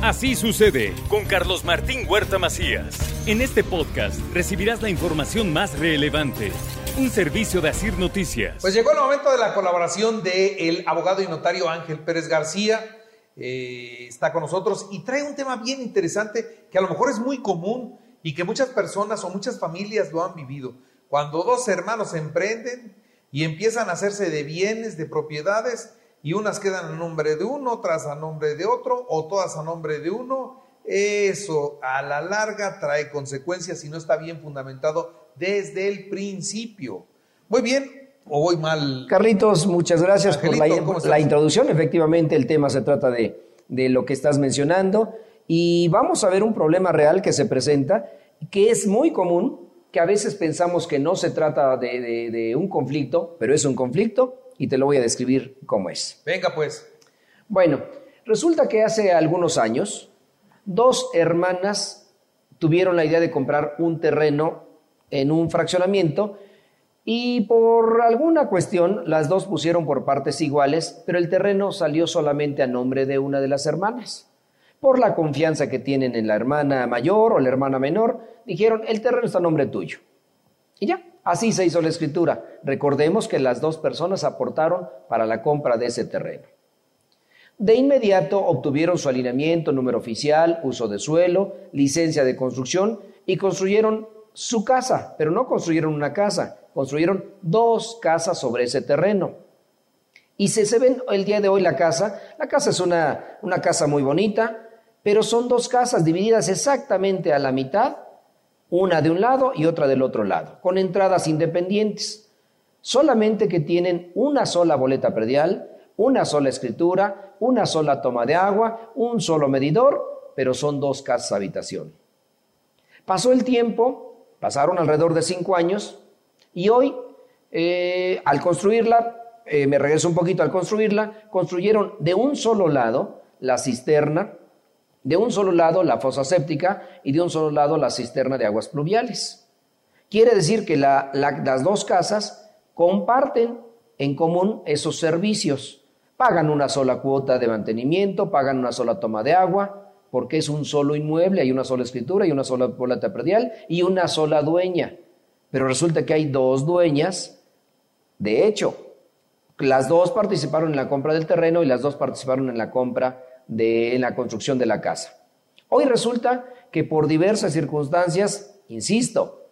Así sucede con Carlos Martín Huerta Macías. En este podcast recibirás la información más relevante. Un servicio de Asir Noticias. Pues llegó el momento de la colaboración del abogado y notario Ángel Pérez García. Eh, está con nosotros y trae un tema bien interesante que a lo mejor es muy común y que muchas personas o muchas familias lo han vivido. Cuando dos hermanos emprenden y empiezan a hacerse de bienes, de propiedades, y unas quedan a nombre de uno, otras a nombre de otro, o todas a nombre de uno, eso a la larga trae consecuencias si no está bien fundamentado desde el principio. Muy bien, o voy mal. Carlitos, muchas gracias por la, introducción. Efectivamente, el tema se trata de, lo que estás mencionando y vamos a ver un problema real que se presenta, que es muy común, que a veces pensamos que no se trata de un conflicto, pero es un conflicto y te lo voy a describir cómo es. Venga pues. Bueno, resulta que hace algunos años, dos hermanas tuvieron la idea de comprar un terreno en un fraccionamiento y por alguna cuestión las dos pusieron por partes iguales, pero el terreno salió solamente a nombre de una de las hermanas. Por la confianza que tienen en la hermana mayor o la hermana menor, dijeron, el terreno está a nombre tuyo. Y ya, Así se hizo la escritura. Recordemos que las dos personas aportaron para la compra de ese terreno. De inmediato obtuvieron su alineamiento, número oficial, uso de suelo, licencia de construcción y construyeron su casa, pero no construyeron una casa, construyeron dos casas sobre ese terreno. Y si se ven el día de hoy la casa, la casa es una, una casa muy bonita, pero son dos casas divididas exactamente a la mitad una de un lado y otra del otro lado, con entradas independientes, solamente que tienen una sola boleta predial, una sola escritura, una sola toma de agua, un solo medidor, pero son dos casas habitación. Pasó el tiempo, pasaron alrededor de cinco años, y hoy, eh, al construirla, eh, me regreso un poquito al construirla, construyeron de un solo lado la cisterna, de un solo lado la fosa séptica y de un solo lado la cisterna de aguas pluviales. Quiere decir que las dos casas comparten en común esos servicios. Pagan una sola cuota de mantenimiento, pagan una sola toma de agua, porque es un solo inmueble, hay una sola escritura y una sola boleta predial y una sola dueña. Pero resulta que hay dos dueñas. De hecho, las dos participaron en la compra del terreno y las dos participaron en la compra de la construcción de la casa. Hoy resulta que por diversas circunstancias, insisto,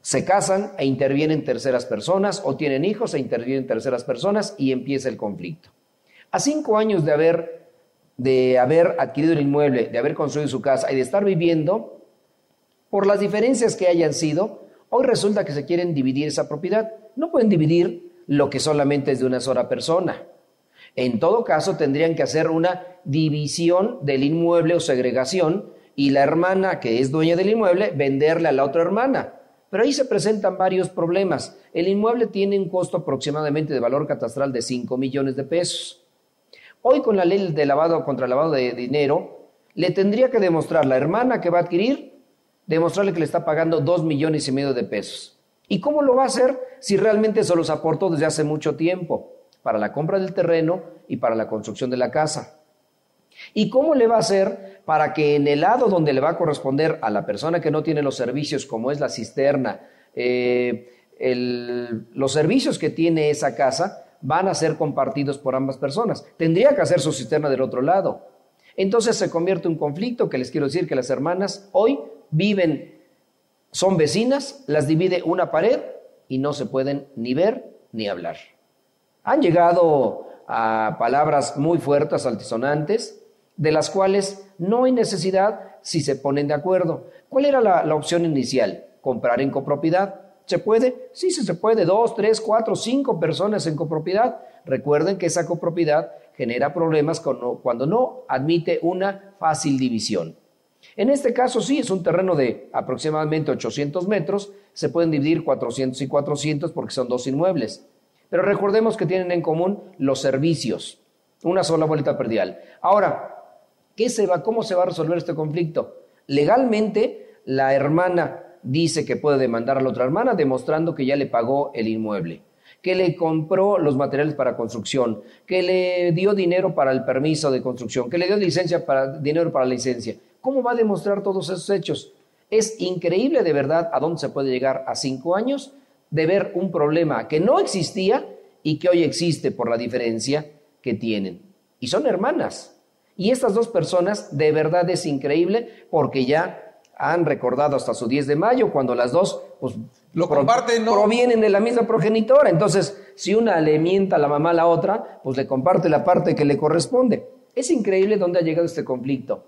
se casan e intervienen terceras personas o tienen hijos e intervienen terceras personas y empieza el conflicto. A cinco años de haber, de haber adquirido el inmueble, de haber construido su casa y de estar viviendo, por las diferencias que hayan sido, hoy resulta que se quieren dividir esa propiedad. No pueden dividir lo que solamente es de una sola persona. En todo caso, tendrían que hacer una división del inmueble o segregación y la hermana que es dueña del inmueble venderle a la otra hermana. Pero ahí se presentan varios problemas. El inmueble tiene un costo aproximadamente de valor catastral de 5 millones de pesos. Hoy con la ley de lavado contra lavado de dinero, le tendría que demostrar la hermana que va a adquirir, demostrarle que le está pagando 2 millones y medio de pesos. ¿Y cómo lo va a hacer si realmente se los aportó desde hace mucho tiempo? Para la compra del terreno y para la construcción de la casa. ¿Y cómo le va a hacer para que en el lado donde le va a corresponder a la persona que no tiene los servicios, como es la cisterna, eh, los servicios que tiene esa casa van a ser compartidos por ambas personas? Tendría que hacer su cisterna del otro lado. Entonces se convierte en un conflicto que les quiero decir que las hermanas hoy viven, son vecinas, las divide una pared y no se pueden ni ver ni hablar. Han llegado a palabras muy fuertes, altisonantes, de las cuales no hay necesidad si se ponen de acuerdo. ¿Cuál era la, opción inicial? Comprar en copropiedad. ¿Se puede? Sí, sí se puede. Dos, tres, cuatro, cinco personas en copropiedad. Recuerden que esa copropiedad genera problemas cuando no admite una fácil división. En este caso sí, es un terreno de aproximadamente 800 metros. Se pueden dividir 400 y 400 porque son dos inmuebles. Pero recordemos que tienen en común los servicios, una sola boleta perdial. Ahora, ¿qué se va, ¿cómo se va a resolver este conflicto? Legalmente, la hermana dice que puede demandar a la otra hermana demostrando que ya le pagó el inmueble. que le compró los materiales para construcción, que le dio dinero para el permiso de construcción, que le dio licencia para, dinero para la licencia. ¿Cómo va a demostrar todos esos hechos? Es increíble de verdad a dónde se puede llegar a cinco años de ver un problema que no existía y que hoy existe por la diferencia que tienen. Y son hermanas. Y estas dos personas de verdad es increíble porque ya han recordado hasta su 10 de mayo cuando las dos pues, lo comparten, ¿no? provienen de la misma progenitora. Entonces, si una le mienta a la mamá a la otra, pues le comparte la parte que le corresponde. Es increíble dónde ha llegado este conflicto.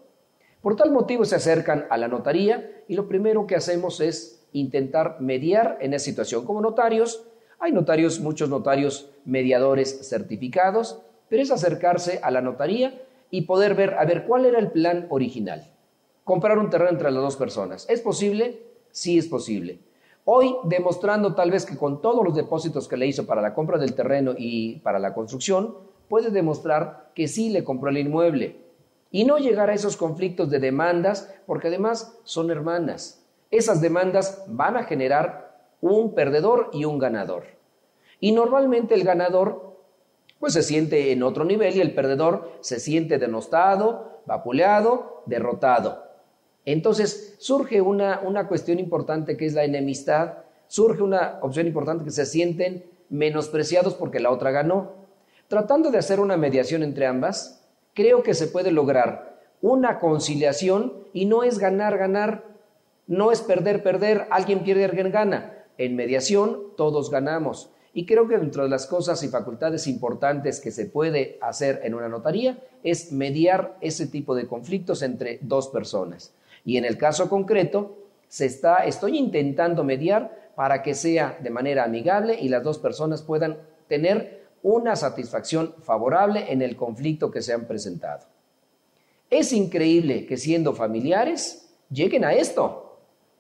Por tal motivo se acercan a la notaría y lo primero que hacemos es intentar mediar en esa situación. Como notarios, hay notarios, muchos notarios mediadores certificados, pero es acercarse a la notaría y poder ver, a ver, cuál era el plan original. Comprar un terreno entre las dos personas. ¿Es posible? Sí es posible. Hoy, demostrando tal vez que con todos los depósitos que le hizo para la compra del terreno y para la construcción, puede demostrar que sí le compró el inmueble y no llegar a esos conflictos de demandas, porque además son hermanas. Esas demandas van a generar un perdedor y un ganador. Y normalmente el ganador pues se siente en otro nivel y el perdedor se siente denostado, vapuleado, derrotado. Entonces surge una, una cuestión importante que es la enemistad, surge una opción importante que se sienten menospreciados porque la otra ganó. Tratando de hacer una mediación entre ambas, creo que se puede lograr una conciliación y no es ganar, ganar, no es perder, perder, alguien pierde, alguien gana. En mediación todos ganamos. Y creo que dentro de las cosas y facultades importantes que se puede hacer en una notaría es mediar ese tipo de conflictos entre dos personas. Y en el caso concreto, se está, estoy intentando mediar para que sea de manera amigable y las dos personas puedan tener una satisfacción favorable en el conflicto que se han presentado. Es increíble que siendo familiares lleguen a esto.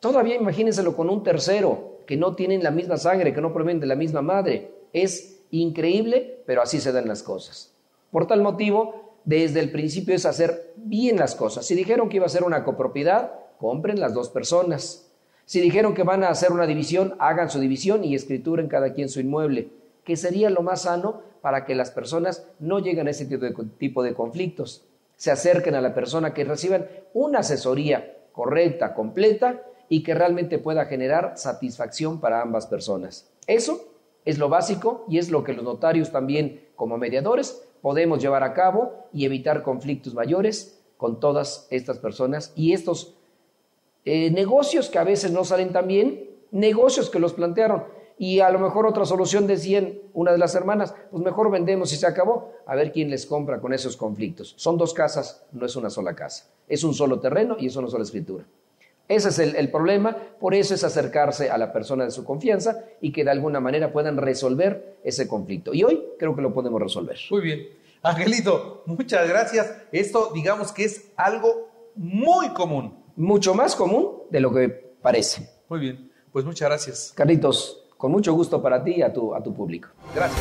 Todavía imagínenselo con un tercero que no tienen la misma sangre, que no provienen de la misma madre. Es increíble, pero así se dan las cosas. Por tal motivo, desde el principio es hacer bien las cosas. Si dijeron que iba a ser una copropiedad, compren las dos personas. Si dijeron que van a hacer una división, hagan su división y escrituren cada quien su inmueble, que sería lo más sano para que las personas no lleguen a ese tipo de conflictos. Se acerquen a la persona que reciban una asesoría correcta, completa y que realmente pueda generar satisfacción para ambas personas. Eso es lo básico y es lo que los notarios también como mediadores podemos llevar a cabo y evitar conflictos mayores con todas estas personas y estos eh, negocios que a veces no salen tan bien, negocios que los plantearon y a lo mejor otra solución decían una de las hermanas, pues mejor vendemos y se acabó, a ver quién les compra con esos conflictos. Son dos casas, no es una sola casa, es un solo terreno y es una sola escritura. Ese es el, problema, por eso es acercarse a la persona de su confianza y que de alguna manera puedan resolver ese conflicto. Y hoy creo que lo podemos resolver. Muy bien. Angelito, muchas gracias. Esto digamos que es algo muy común. Mucho más común de lo que parece. Muy bien, pues muchas gracias. Carlitos, con mucho gusto para ti y a tu, a tu público. Gracias.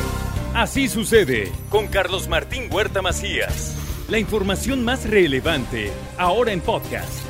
Así sucede con Carlos Martín Huerta Macías. La información más relevante ahora en podcast.